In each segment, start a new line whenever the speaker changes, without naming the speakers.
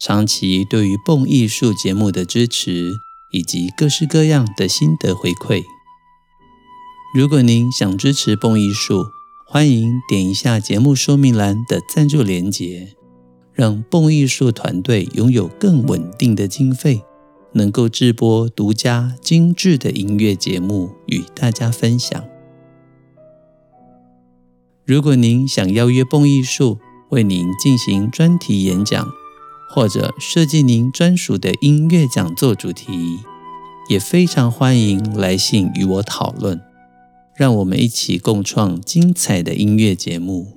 长期对于蹦艺术节目的支持，以及各式各样的心得回馈。如果您想支持蹦艺术，欢迎点一下节目说明栏的赞助连结，让蹦艺术团队拥有更稳定的经费。能够制播独家精致的音乐节目与大家分享。如果您想邀约蹦艺术为您进行专题演讲，或者设计您专属的音乐讲座主题，也非常欢迎来信与我讨论，让我们一起共创精彩的音乐节目，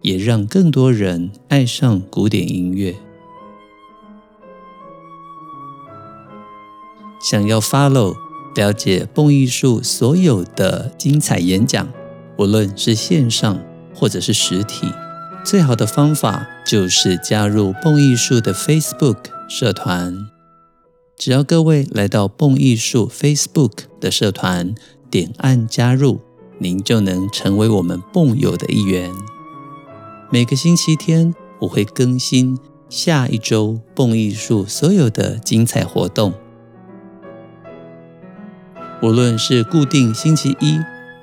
也让更多人爱上古典音乐。想要 follow 了解蹦艺术所有的精彩演讲，无论是线上或者是实体，最好的方法就是加入蹦艺术的 Facebook 社团。只要各位来到蹦艺术 Facebook 的社团，点按加入，您就能成为我们蹦友的一员。每个星期天我会更新下一周蹦艺术所有的精彩活动。无论是固定星期一、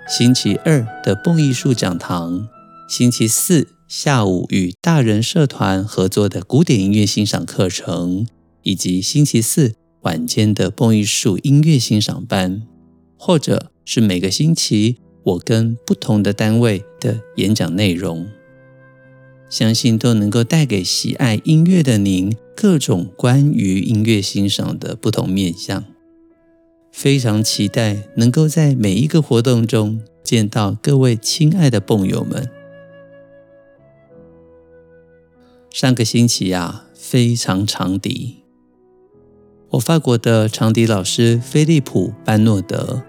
星期二的蹦艺术讲堂，星期四下午与大人社团合作的古典音乐欣赏课程，以及星期四晚间的蹦艺术音乐欣赏班，或者是每个星期我跟不同的单位的演讲内容，相信都能够带给喜爱音乐的您各种关于音乐欣赏的不同面向。非常期待能够在每一个活动中见到各位亲爱的蹦友们。上个星期啊，非常长笛，我法国的长笛老师菲利普·班诺德，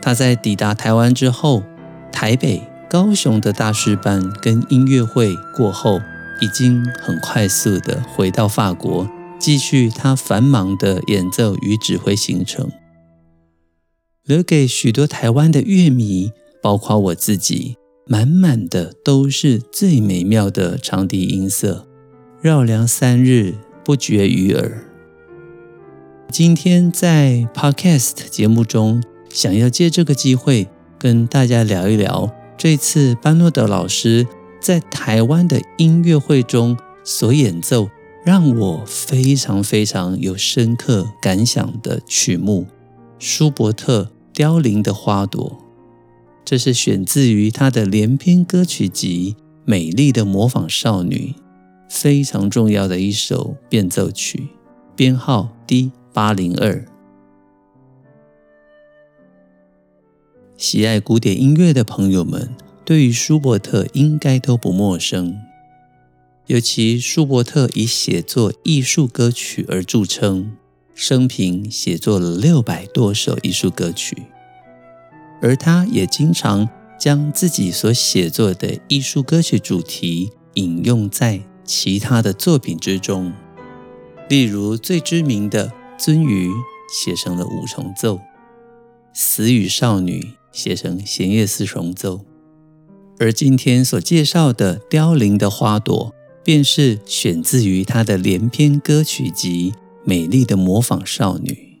他在抵达台湾之后，台北、高雄的大师班跟音乐会过后，已经很快速的回到法国，继续他繁忙的演奏与指挥行程。留给许多台湾的乐迷，包括我自己，满满的都是最美妙的长笛音色，绕梁三日不绝于耳。今天在 Podcast 节目中，想要借这个机会跟大家聊一聊这次班诺德老师在台湾的音乐会中所演奏，让我非常非常有深刻感想的曲目——舒伯特。凋零的花朵，这是选自于他的连篇歌曲集《美丽的模仿少女》，非常重要的一首变奏曲，编号 D 八零二。喜爱古典音乐的朋友们，对于舒伯特应该都不陌生，尤其舒伯特以写作艺术歌曲而著称。生平写作了六百多首艺术歌曲，而他也经常将自己所写作的艺术歌曲主题引用在其他的作品之中。例如最知名的《鳟鱼》写成了五重奏，《死与少女》写成弦乐四重奏，而今天所介绍的《凋零的花朵》便是选自于他的连篇歌曲集。美丽的模仿少女，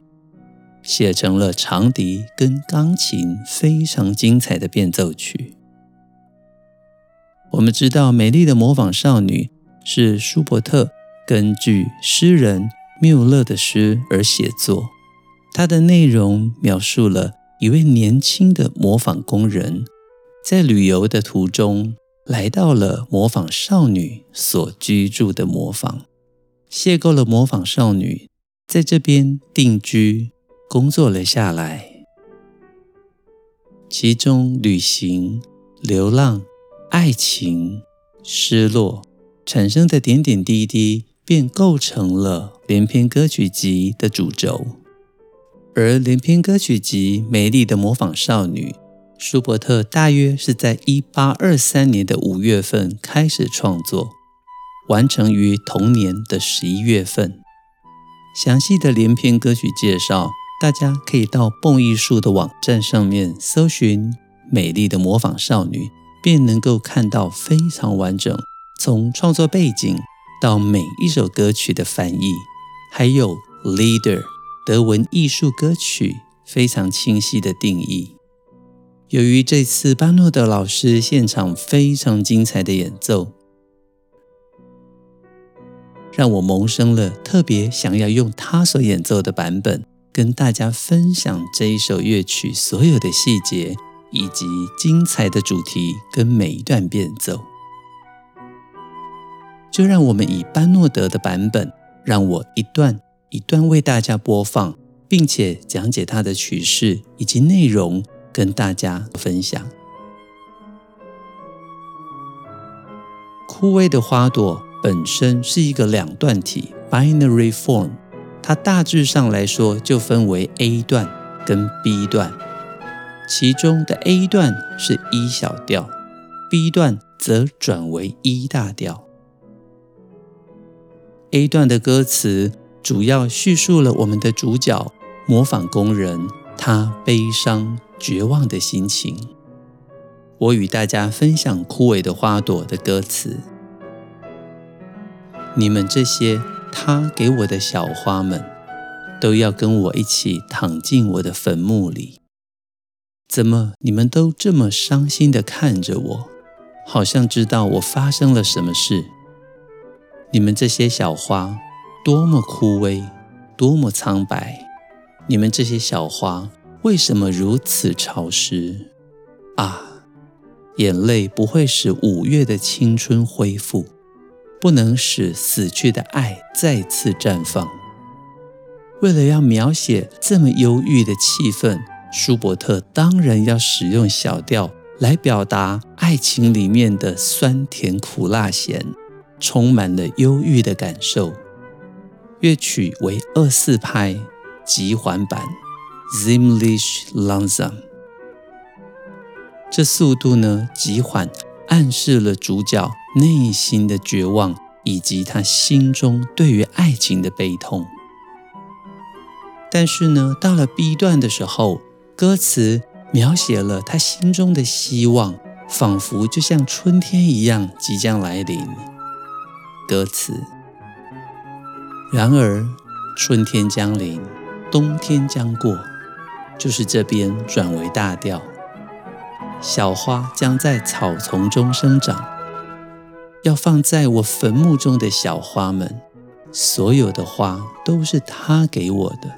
写成了长笛跟钢琴非常精彩的变奏曲。我们知道，《美丽的模仿少女》是舒伯特根据诗人缪勒的诗而写作。它的内容描述了一位年轻的模仿工人，在旅游的途中来到了模仿少女所居住的磨坊。邂逅了模仿少女，在这边定居工作了下来。其中旅行、流浪、爱情、失落产生的点点滴滴，便构成了连篇歌曲集的主轴。而连篇歌曲集《美丽的模仿少女》，舒伯特大约是在一八二三年的五月份开始创作，完成于同年的十一月份。详细的连篇歌曲介绍，大家可以到蹦艺术的网站上面搜寻《美丽的模仿少女》，便能够看到非常完整，从创作背景到每一首歌曲的翻译，还有 Leader 德文艺术歌曲非常清晰的定义。由于这次巴诺德老师现场非常精彩的演奏。让我萌生了特别想要用他所演奏的版本，跟大家分享这一首乐曲所有的细节，以及精彩的主题跟每一段变奏。就让我们以班诺德的版本，让我一段一段为大家播放，并且讲解它的曲式以及内容，跟大家分享。枯萎的花朵。本身是一个两段体 （binary form），它大致上来说就分为 A 段跟 B 段，其中的 A 段是 E 小调，B 段则转为 E 大调。A 段的歌词主要叙述了我们的主角模仿工人他悲伤绝望的心情。我与大家分享枯萎的花朵的歌词。你们这些他给我的小花们，都要跟我一起躺进我的坟墓里。怎么你们都这么伤心的看着我，好像知道我发生了什么事？你们这些小花，多么枯萎，多么苍白！你们这些小花，为什么如此潮湿？啊，眼泪不会使五月的青春恢复。不能使死去的爱再次绽放。为了要描写这么忧郁的气氛，舒伯特当然要使用小调来表达爱情里面的酸甜苦辣咸，充满了忧郁的感受。乐曲为二四拍急缓版 （Ziemlich langsam），这速度呢极缓。暗示了主角内心的绝望，以及他心中对于爱情的悲痛。但是呢，到了 B 段的时候，歌词描写了他心中的希望，仿佛就像春天一样即将来临。歌词：然而，春天将临，冬天将过，就是这边转为大调。小花将在草丛中生长，要放在我坟墓中的小花们，所有的花都是他给我的。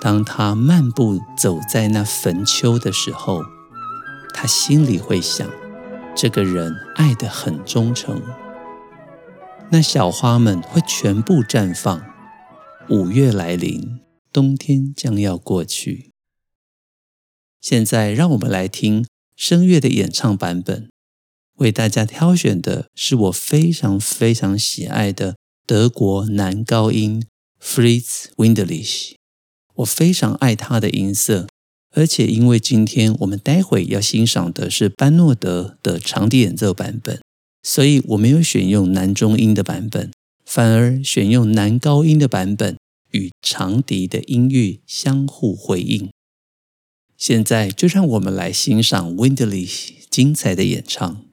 当他漫步走在那坟丘的时候，他心里会想：这个人爱得很忠诚。那小花们会全部绽放，五月来临，冬天将要过去。现在，让我们来听声乐的演唱版本。为大家挑选的是我非常非常喜爱的德国男高音 Fritz Windelich。我非常爱他的音色，而且因为今天我们待会要欣赏的是班诺德的长笛演奏版本，所以我没有选用男中音的版本，反而选用男高音的版本，与长笛的音域相互回应。现在就让我们来欣赏 Windley 精彩的演唱。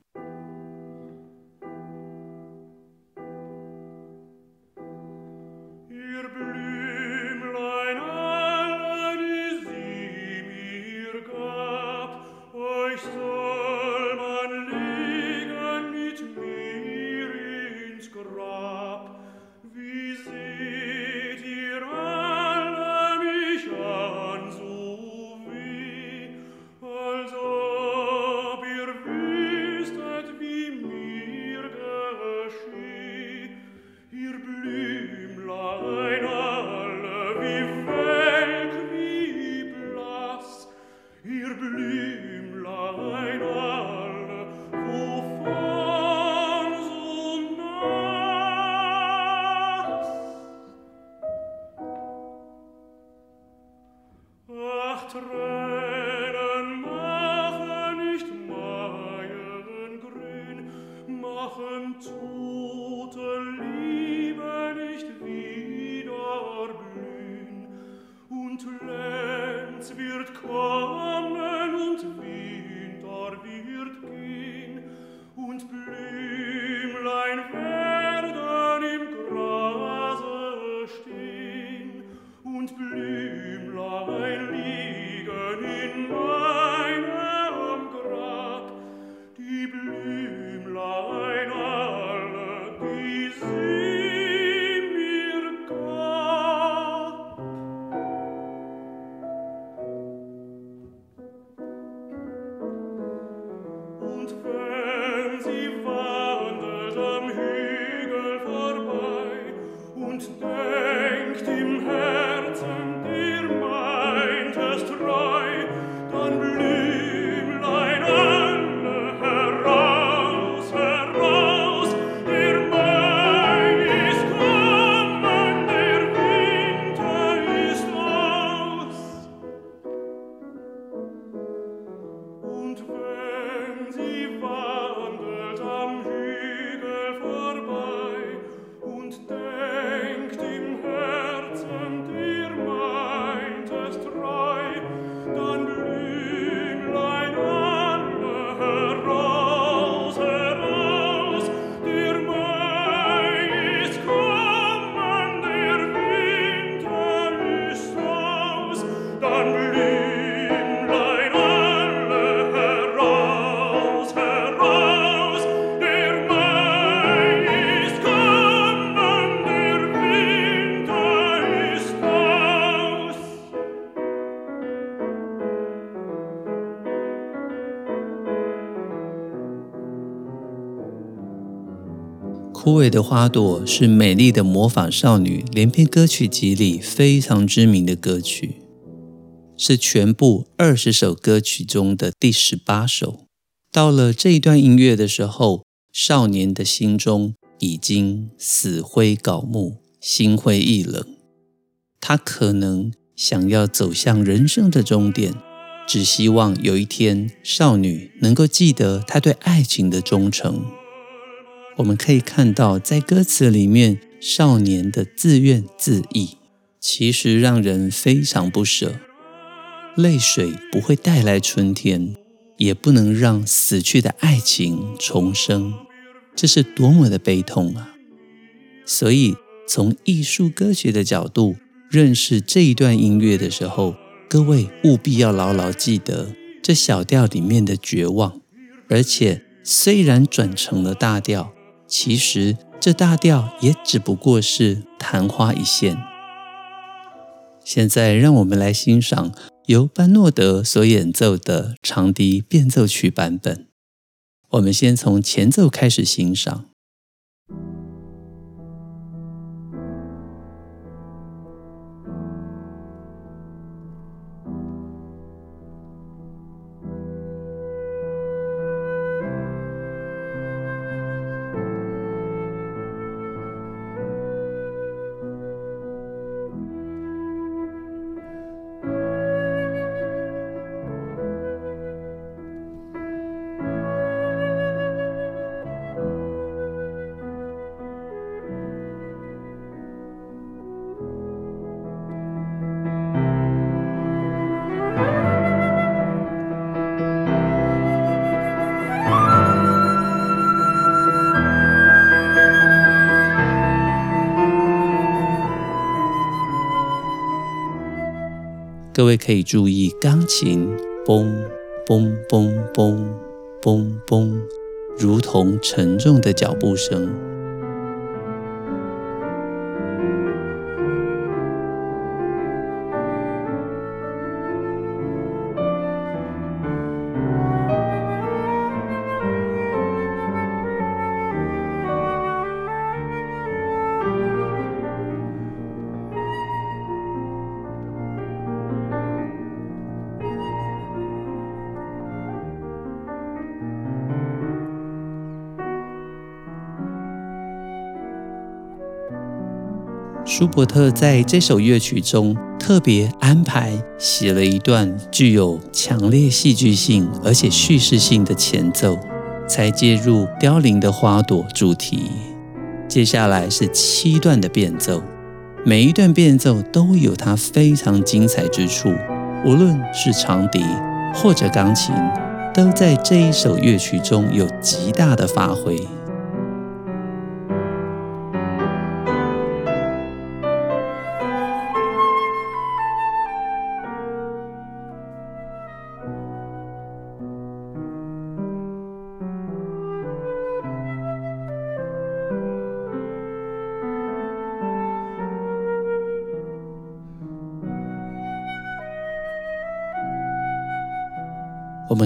枯萎的花朵是美丽的魔法少女连篇歌曲集里非常知名的歌曲，是全部二十首歌曲中的第十八首。到了这一段音乐的时候，少年的心中已经死灰槁木，心灰意冷。他可能想要走向人生的终点，只希望有一天少女能够记得他对爱情的忠诚。我们可以看到，在歌词里面，少年的自怨自艾，其实让人非常不舍。泪水不会带来春天，也不能让死去的爱情重生，这是多么的悲痛啊！所以，从艺术歌曲的角度认识这一段音乐的时候，各位务必要牢牢记得这小调里面的绝望，而且虽然转成了大调。其实这大调也只不过是昙花一现。现在让我们来欣赏由班诺德所演奏的长笛变奏曲版本。我们先从前奏开始欣赏。各位可以注意，钢琴嘣嘣嘣嘣嘣嘣，如同沉重的脚步声。舒伯特在这首乐曲中特别安排写了一段具有强烈戏剧性而且叙事性的前奏，才接入凋零的花朵主题。接下来是七段的变奏，每一段变奏都有它非常精彩之处，无论是长笛或者钢琴，都在这一首乐曲中有极大的发挥。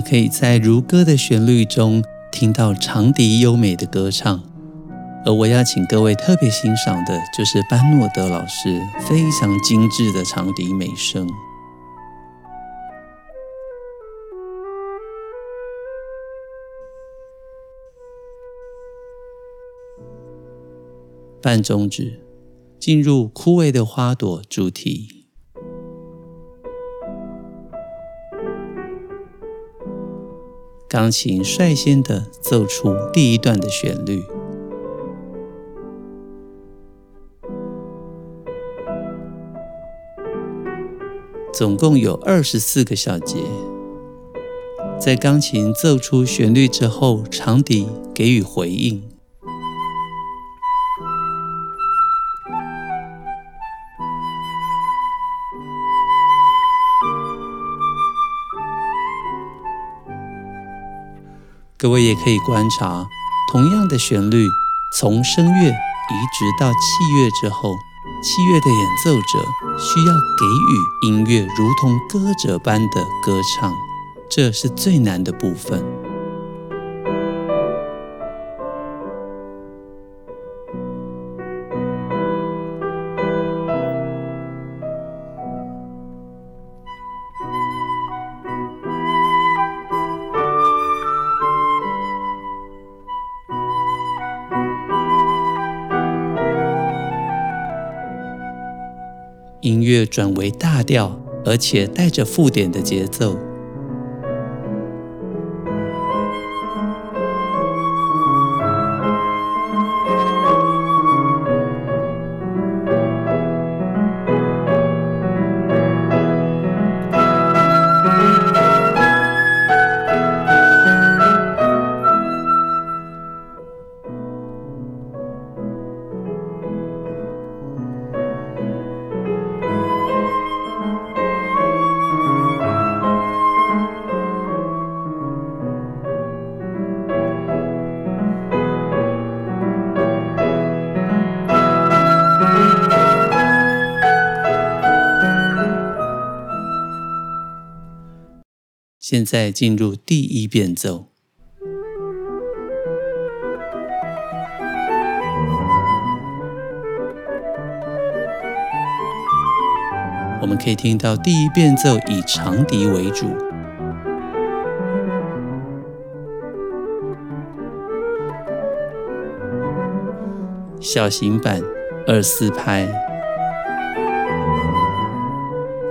可以在如歌的旋律中听到长笛优美的歌唱，而我要请各位特别欣赏的就是班诺德老师非常精致的长笛美声。半中指进入枯萎的花朵主题。钢琴率先的奏出第一段的旋律，总共有二十四个小节。在钢琴奏出旋律之后，长笛给予回应。各位也可以观察，同样的旋律，从声乐移植到器乐之后，器乐的演奏者需要给予音乐如同歌者般的歌唱，这是最难的部分。转为大调，而且带着附点的节奏。现在进入第一变奏，我们可以听到第一变奏以长笛为主，小型版二四拍。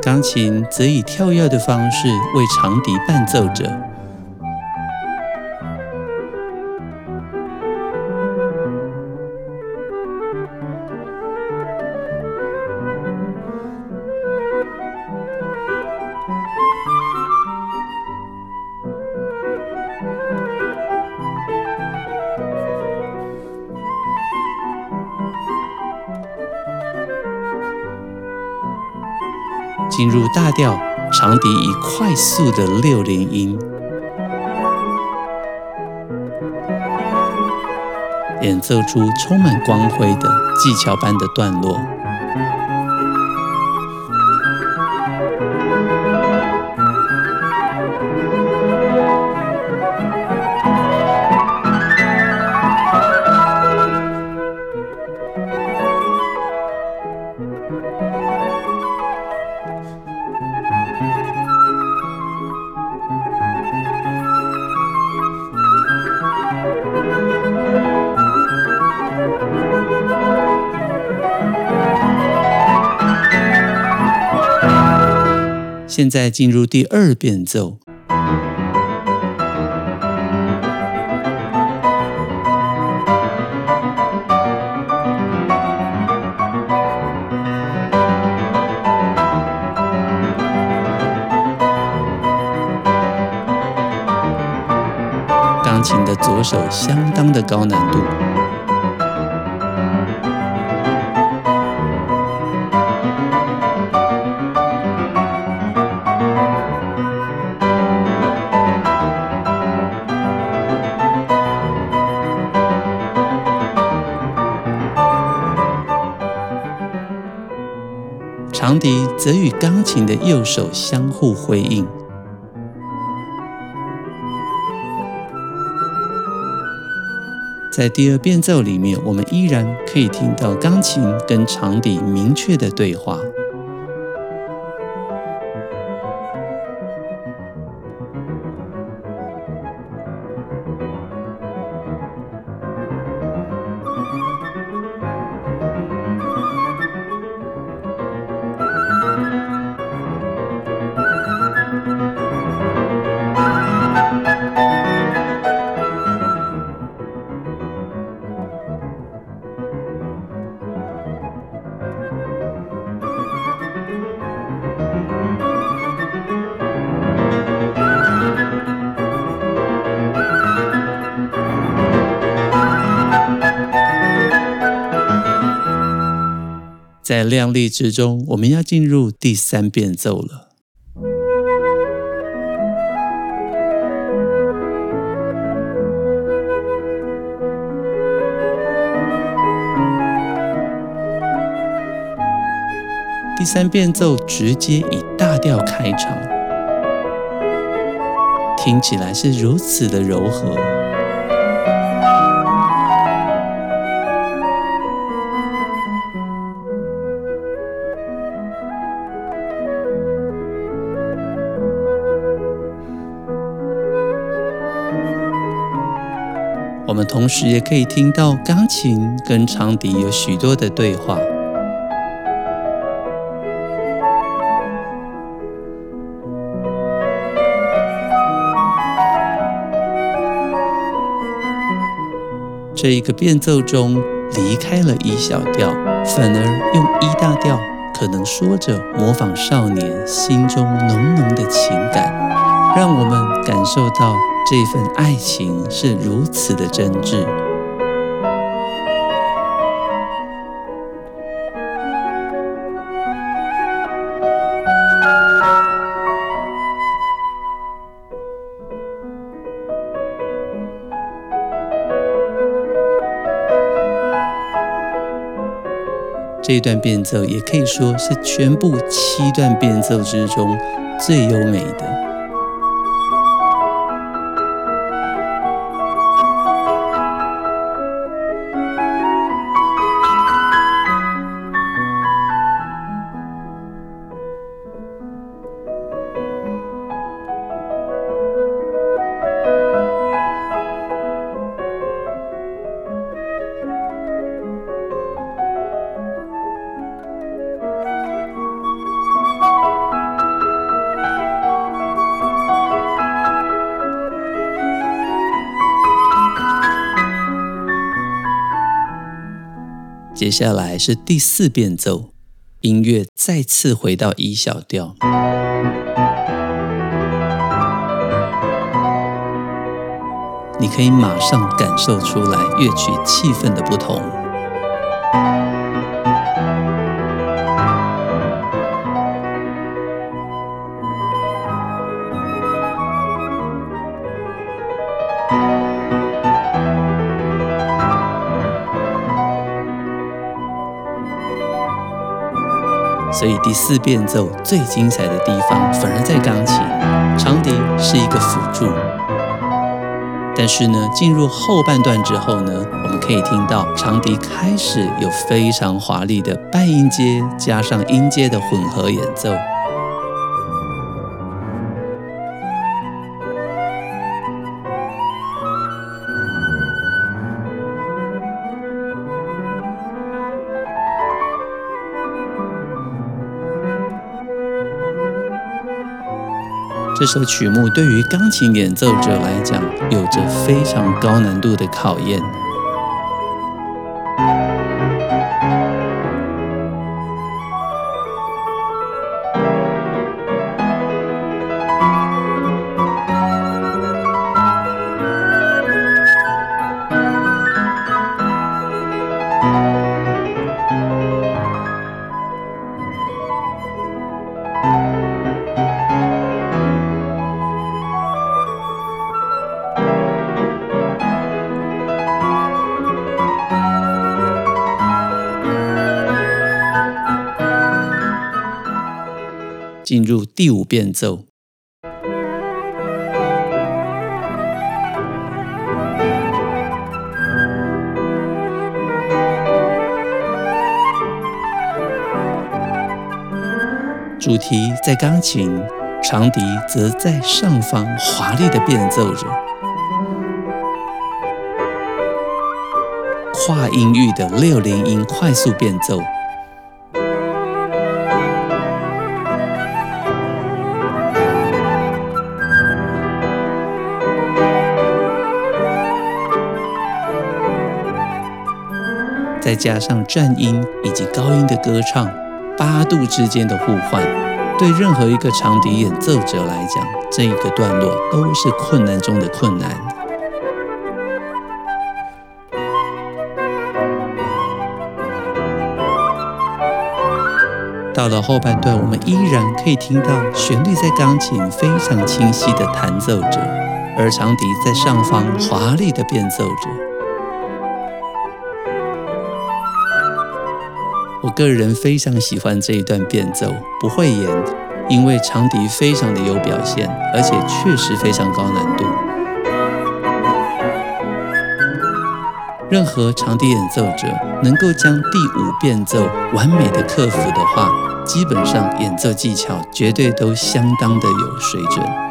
钢琴则以跳跃的方式为长笛伴奏着。进入大调，长笛以快速的六连音演奏出充满光辉的技巧般的段落。现在进入第二遍奏。钢琴的左手相当的高难度。则与钢琴的右手相互辉映。在第二变奏里面，我们依然可以听到钢琴跟长笛明确的对话。亮丽之中，我们要进入第三变奏了。第三变奏直接以大调开场，听起来是如此的柔和。我们同时也可以听到钢琴跟长笛有许多的对话。这一个变奏中离开了 E 小调，反而用 E 大调，可能说着模仿少年心中浓浓的情感，让我们感受到。这份爱情是如此的真挚。这段变奏也可以说是全部七段变奏之中最优美的。接下来是第四变奏，音乐再次回到 E 小调，你可以马上感受出来乐曲气氛的不同。所以第四变奏最精彩的地方，反而在钢琴，长笛是一个辅助。但是呢，进入后半段之后呢，我们可以听到长笛开始有非常华丽的半音阶加上音阶的混合演奏。这首曲目对于钢琴演奏者来讲，有着非常高难度的考验。进入第五变奏。主题在钢琴，长笛则在上方华丽的变奏着，跨音域的六连音快速变奏。再加上颤音以及高音的歌唱，八度之间的互换，对任何一个长笛演奏者来讲，这一个段落都是困难中的困难。到了后半段，我们依然可以听到旋律在钢琴非常清晰的弹奏着，而长笛在上方华丽的变奏着。我个人非常喜欢这一段变奏，不会演，因为长笛非常的有表现，而且确实非常高难度。任何长笛演奏者能够将第五变奏完美的克服的话，基本上演奏技巧绝对都相当的有水准。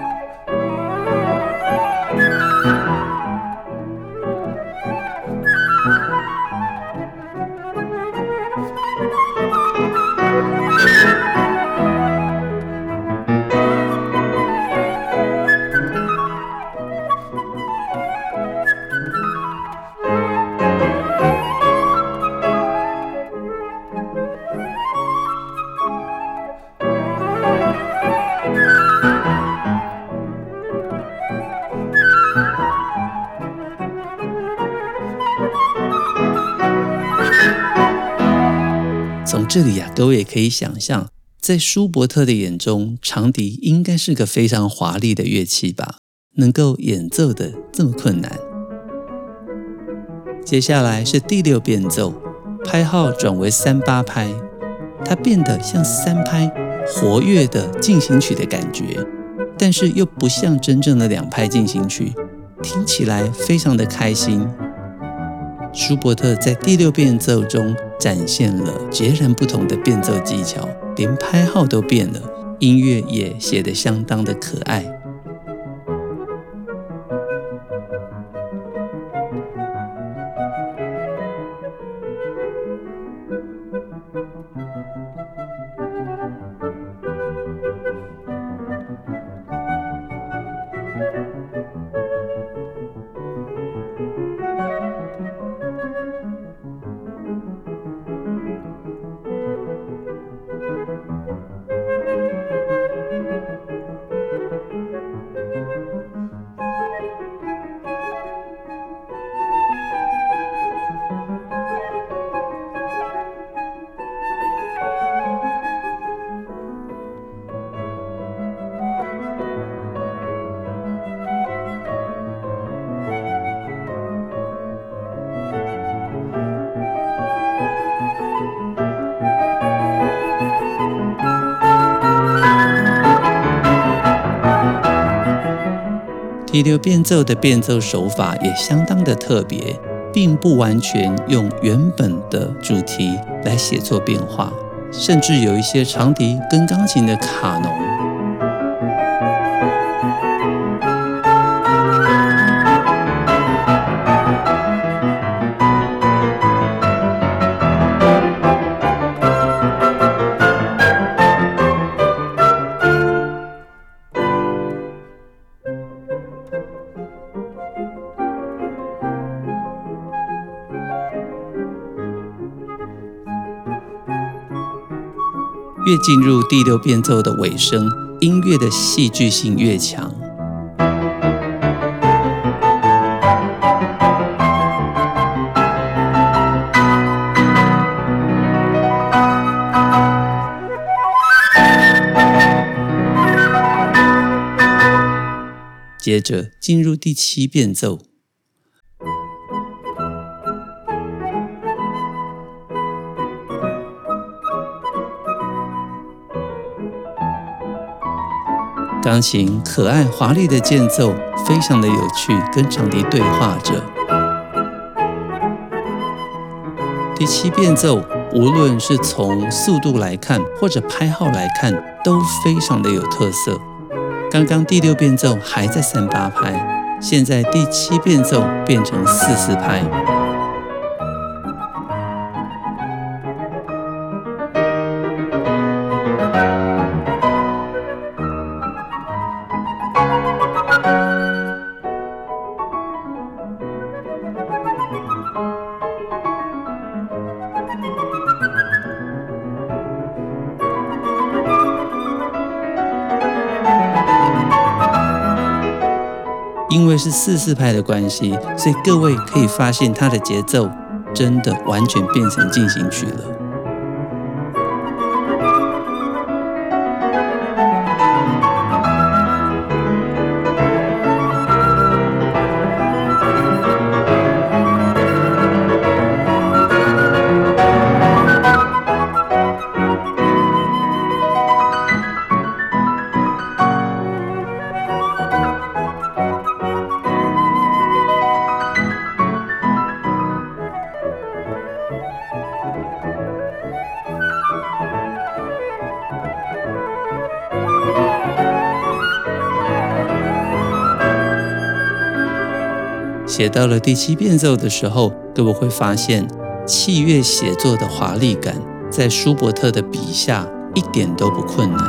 各位也可以想象，在舒伯特的眼中，长笛应该是个非常华丽的乐器吧？能够演奏得这么困难。接下来是第六变奏，拍号转为三八拍，它变得像三拍活跃的进行曲的感觉，但是又不像真正的两拍进行曲，听起来非常的开心。舒伯特在第六变奏中展现了截然不同的变奏技巧，连拍号都变了，音乐也写得相当的可爱。第六变奏的变奏手法也相当的特别，并不完全用原本的主题来写作变化，甚至有一些长笛跟钢琴的卡农。越进入第六变奏的尾声，音乐的戏剧性越强。接着进入第七变奏。钢琴可爱华丽的间奏非常的有趣，跟长笛对话着。第七变奏，无论是从速度来看，或者拍号来看，都非常的有特色。刚刚第六变奏还在三八拍，现在第七变奏变成四四拍。是四四拍的关系，所以各位可以发现它的节奏真的完全变成进行曲了。写到了第七变奏的时候，各位会发现器乐写作的华丽感，在舒伯特的笔下一点都不困难。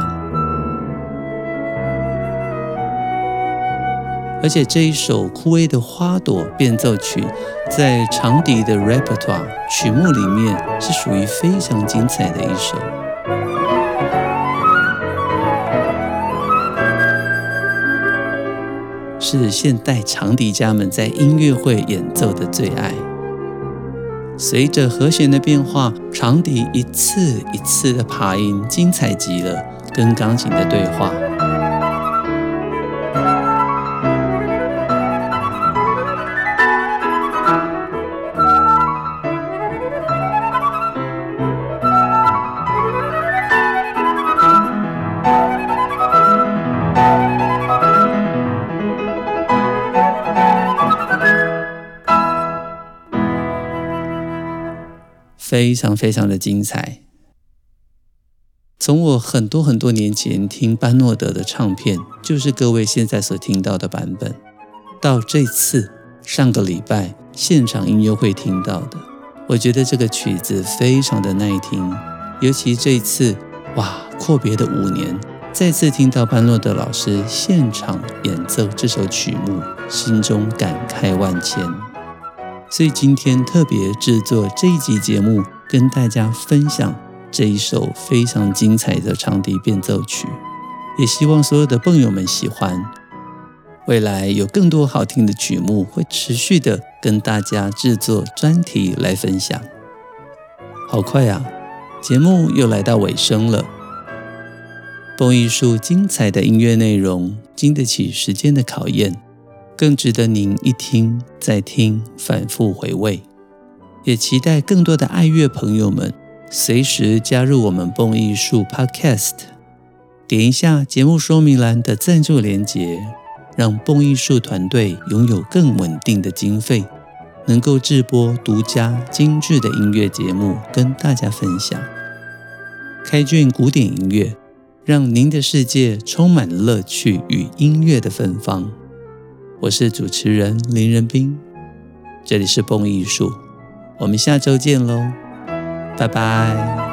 而且这一首枯萎的花朵变奏曲，在长笛的 repertoire 曲目里面是属于非常精彩的一首。是现代长笛家们在音乐会演奏的最爱。随着和弦的变化，长笛一次一次的爬音，精彩极了，跟钢琴的对话。非常非常的精彩。从我很多很多年前听班诺德的唱片，就是各位现在所听到的版本，到这次上个礼拜现场音乐会听到的，我觉得这个曲子非常的耐听。尤其这次，哇，阔别的五年，再次听到班诺德老师现场演奏这首曲目，心中感慨万千。所以今天特别制作这一集节目，跟大家分享这一首非常精彩的长笛变奏曲，也希望所有的朋友们喜欢。未来有更多好听的曲目，会持续的跟大家制作专题来分享。好快啊，节目又来到尾声了。蹦艺术精彩的音乐内容，经得起时间的考验。更值得您一听再听，反复回味。也期待更多的爱乐朋友们随时加入我们蹦艺术 Podcast，点一下节目说明栏的赞助连结，让蹦艺术团队拥有更稳定的经费，能够制播独家精致的音乐节目跟大家分享。开卷古典音乐，让您的世界充满乐趣与音乐的芬芳。我是主持人林仁斌，这里是蹦艺术，我们下周见喽，拜拜。